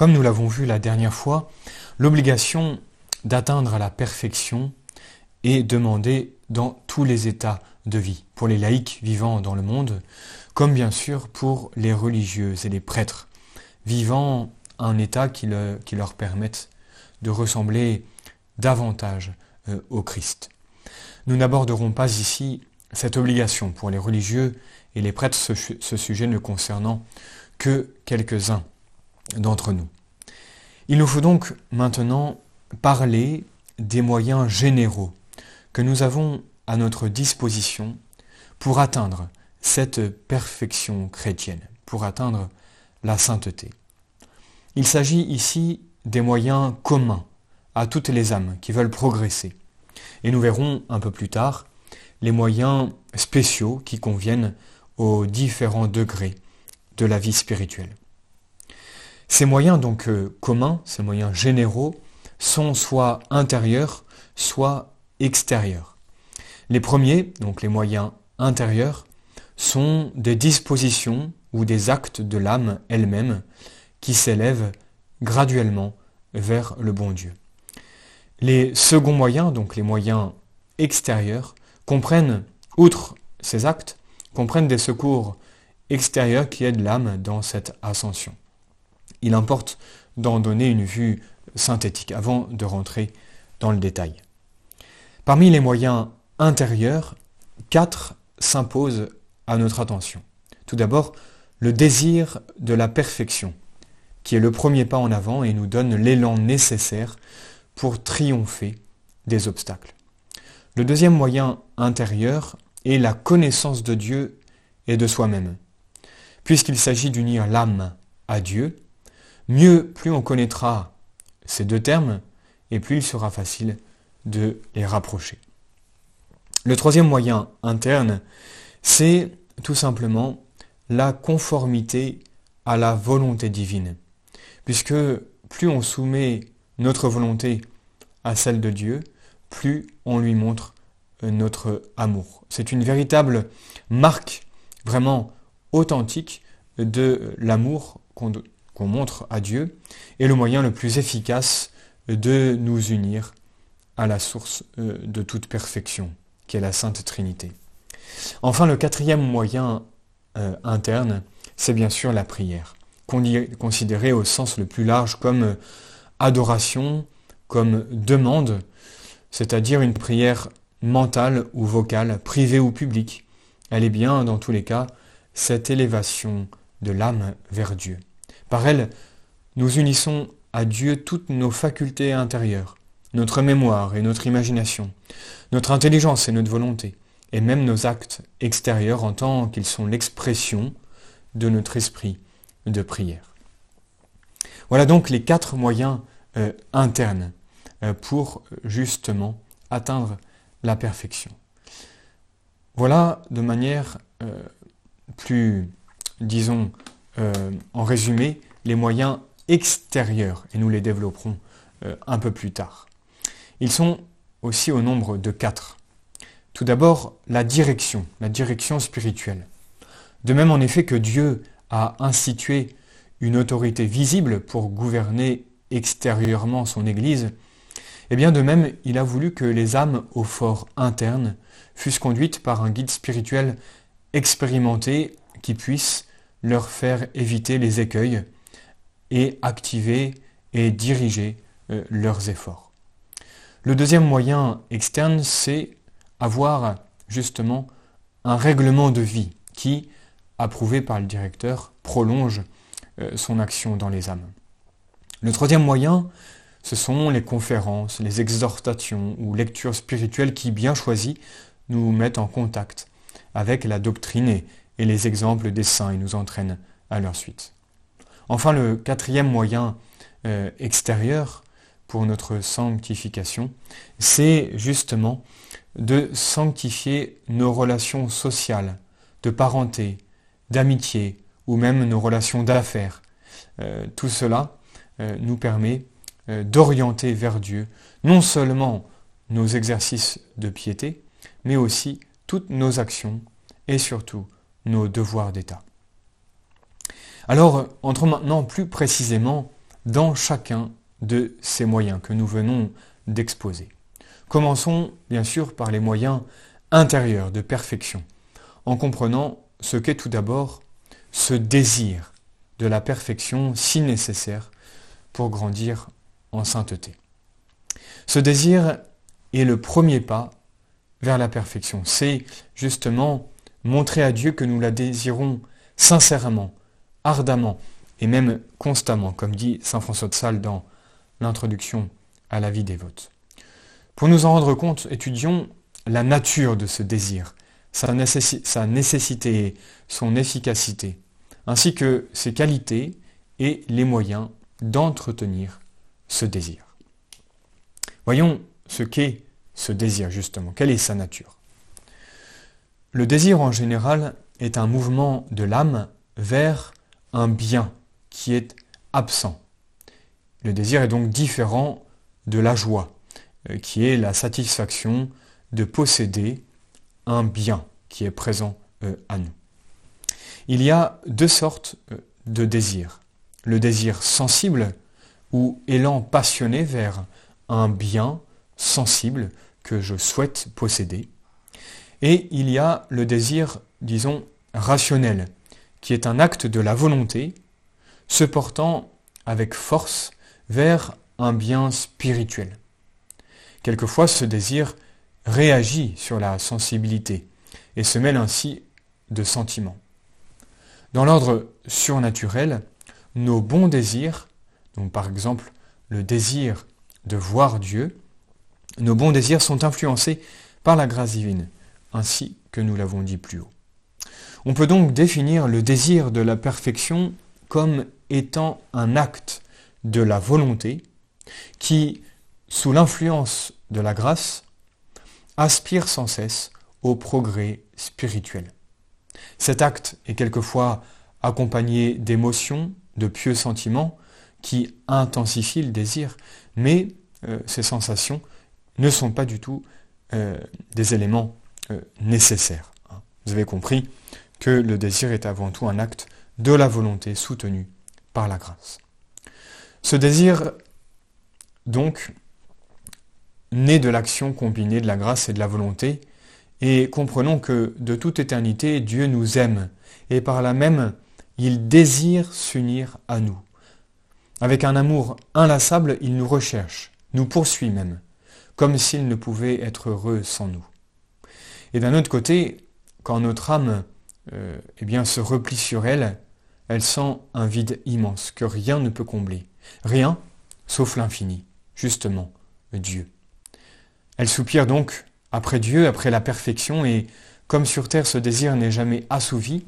Comme nous l'avons vu la dernière fois, l'obligation d'atteindre la perfection est demandée dans tous les états de vie, pour les laïcs vivant dans le monde, comme bien sûr pour les religieux et les prêtres vivant un état qui, leur permette de ressembler davantage euh, au Christ. Nous n'aborderons pas ici cette obligation pour les religieux et les prêtres, ce, sujet ne concernant que quelques-uns d'entre nous. Il nous faut donc maintenant parler des moyens généraux que nous avons à notre disposition pour atteindre cette perfection chrétienne, pour atteindre la sainteté. Il s'agit ici des moyens communs à toutes les âmes qui veulent progresser. Et nous verrons un peu plus tard les moyens spéciaux qui conviennent aux différents degrés de la vie spirituelle. Ces moyens donc euh, communs, ces moyens généraux, sont soit intérieurs, soit extérieurs. Les premiers, donc les moyens intérieurs, sont des dispositions ou des actes de l'âme elle-même qui s'élèvent graduellement vers le bon Dieu. Les seconds moyens, donc les moyens extérieurs, comprennent, outre ces actes, comprennent des secours extérieurs qui aident l'âme dans cette ascension. Il importe d'en donner une vue synthétique avant de rentrer dans le détail. Parmi les moyens intérieurs, quatre s'imposent à notre attention. Tout d'abord, le désir de la perfection, qui est le premier pas en avant et nous donne l'élan nécessaire pour triompher des obstacles. Le deuxième moyen intérieur est la connaissance de Dieu et de soi-même. Puisqu'il s'agit d'unir l'âme à Dieu, mieux plus on connaîtra ces deux termes, et plus il sera facile de les rapprocher. Le troisième moyen interne, c'est tout simplement la conformité à la volonté divine. Puisque plus on soumet notre volonté à celle de Dieu, plus on lui montre euh, notre amour. C'est une véritable marque vraiment authentique de l'amour qu'on montre à Dieu et le moyen le plus efficace de nous unir à la source euh, de toute perfection, qui est la Sainte Trinité. Enfin, le quatrième moyen euh, interne, c'est bien sûr la prière, considérée au sens le plus large comme adoration, comme demande, c'est-à-dire une prière mentale ou vocale, privée ou publique. Elle est bien, dans tous les cas, cette élévation de l'âme vers Dieu. Par elle, nous unissons à Dieu toutes nos facultés intérieures, notre mémoire et notre imagination, notre intelligence et notre volonté, et même nos actes extérieurs en tant qu'ils sont l'expression de notre esprit de prière. Voilà donc les quatre moyens euh, internes euh, pour justement atteindre la perfection. Voilà de manière euh, plus, disons, en résumé, les moyens extérieurs, et nous les développerons un peu plus tard. Ils sont aussi au nombre de quatre. Tout d'abord, la direction, la direction spirituelle. De même en effet que Dieu a institué une autorité visible pour gouverner extérieurement son Église, et eh bien de même, il a voulu que les âmes au fort interne fussent conduites par un guide spirituel expérimenté qui puisse leur faire éviter les écueils et activer et diriger euh, leurs efforts. Le deuxième moyen externe, c'est avoir justement un règlement de vie qui, approuvé par le directeur, prolonge euh, son action dans les âmes. Le troisième moyen, ce sont les conférences, les exhortations ou lectures spirituelles qui, bien choisies, nous mettent en contact avec la doctrine et, les exemples des saints et nous entraînent à leur suite. Enfin, le quatrième moyen euh, extérieur pour notre sanctification, c'est justement de sanctifier nos relations sociales, de parenté, d'amitié ou même nos relations d'affaires. Euh, tout cela euh, nous permet d'orienter vers Dieu non seulement nos exercices de piété, mais aussi toutes nos actions et surtout nos devoirs d'État. Alors, entrons maintenant plus précisément dans chacun de ces moyens que nous venons d'exposer. Commençons bien sûr par les moyens intérieurs de perfection, en comprenant ce qu'est tout d'abord ce désir de la perfection si nécessaire pour grandir en sainteté. Ce désir est le premier pas vers la perfection. C'est justement montrer à Dieu que nous la désirons sincèrement, ardemment et même constamment, comme dit Saint François de Sales dans l'introduction à la vie dévote. Pour nous en rendre compte, étudions la nature de ce désir, sa, nécessité, son efficacité, ainsi que ses qualités et les moyens d'entretenir ce désir. Voyons ce qu'est ce désir justement, quelle est sa nature? Le désir en général est un mouvement de l'âme vers un bien qui est absent. Le désir est donc différent de la joie, euh, qui est la satisfaction de posséder un bien qui est présent euh, à nous. Il y a deux sortes euh, de désirs. Le désir sensible ou élan passionné vers un bien sensible que je souhaite posséder. Et il y a le désir, disons, rationnel, qui est un acte de la volonté se portant avec force vers un bien spirituel. Quelquefois, ce désir réagit sur la sensibilité et se mêle ainsi de sentiments. Dans l'ordre surnaturel, nos bons désirs, donc par exemple le désir de voir Dieu, nos bons désirs sont influencés par la grâce divine, ainsi que nous l'avons dit plus haut. On peut donc définir le désir de la perfection comme étant un acte de la volonté qui, sous l'influence de la grâce, aspire sans cesse au progrès spirituel. Cet acte est quelquefois accompagné d'émotions, de pieux sentiments qui intensifient le désir, mais euh, ces sensations ne sont pas du tout euh, des éléments euh, nécessaires. Hein. Vous avez compris que le désir est avant tout un acte de la volonté soutenue par la grâce. Ce désir, donc, naît de l'action combinée de la grâce et de la volonté, et comprenons que de toute éternité, Dieu nous aime, et par là même, il désire s'unir à nous. Avec un amour inlassable, il nous recherche, nous poursuit même, comme s'il ne pouvait être heureux sans nous. Et d'un autre côté, quand notre âme euh, eh bien, se replie sur elle, elle sent un vide immense que rien ne peut combler. Rien, sauf l'infini, justement, Dieu. Elle soupire donc après Dieu, après la perfection, et comme sur terre ce désir n'est jamais assouvi,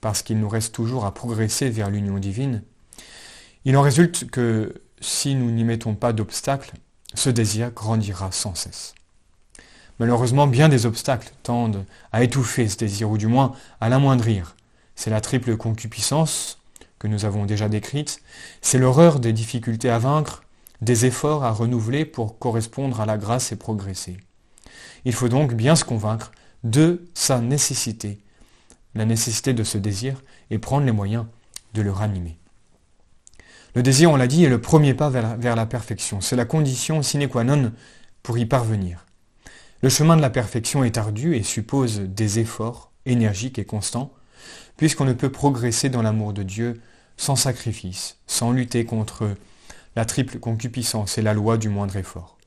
parce qu'il nous reste toujours à progresser vers l'union divine, il en résulte que si nous n'y mettons pas d'obstacles, ce désir grandira sans cesse. Malheureusement, bien des obstacles tendent à étouffer ce désir, ou du moins à l'amoindrir. C'est la triple concupiscence que nous avons déjà décrite, c'est l'horreur des difficultés à vaincre, des efforts à renouveler pour correspondre à la grâce et progresser. Il faut donc bien se convaincre de sa nécessité, la nécessité de ce désir, et prendre les moyens de le ranimer. Le désir, on l'a dit, est le premier pas vers la, perfection. C'est la condition sine qua non pour y parvenir. Le chemin de la perfection est ardu et suppose des efforts énergiques et constants, puisqu'on ne peut progresser dans l'amour de Dieu sans sacrifice, sans lutter contre la triple concupiscence et la loi du moindre effort.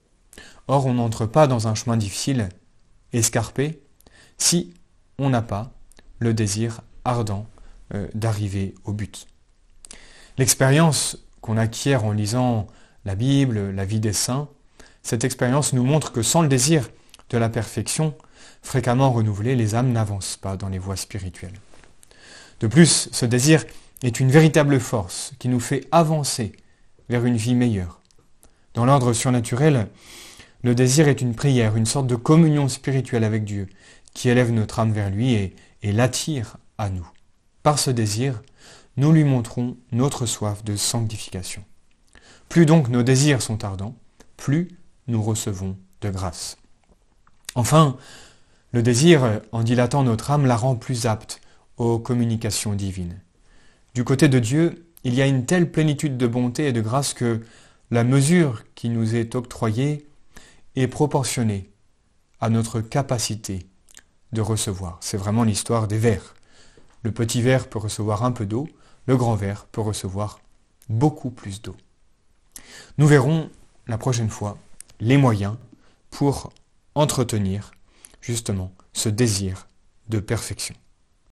Or, on n'entre pas dans un chemin difficile, escarpé, si on n'a pas le désir ardent euh, d'arriver au but. L'expérience qu'on acquiert en lisant la Bible, la vie des saints, cette expérience nous montre que sans le désir de la perfection, fréquemment renouvelé, les âmes n'avancent pas dans les voies spirituelles. De plus, ce désir est une véritable force qui nous fait avancer vers une vie meilleure. Dans l'ordre surnaturel, le désir est une prière, une sorte de communion spirituelle avec Dieu, qui élève notre âme vers lui et l'attire à nous. Par ce désir, nous lui montrons notre soif de sanctification. Plus donc nos désirs sont ardents, plus nous recevons de grâce. Enfin, le désir, en dilatant notre âme, la rend plus apte aux communications divines. Du côté de Dieu, il y a une telle plénitude de bonté et de grâce que la mesure qui nous est octroyée est proportionnée à notre capacité de recevoir. C'est vraiment l'histoire des verres. Le petit verre peut recevoir un peu d'eau, le grand verre peut recevoir beaucoup plus d'eau. Nous verrons la prochaine fois les moyens pour entretenir justement ce désir de perfection.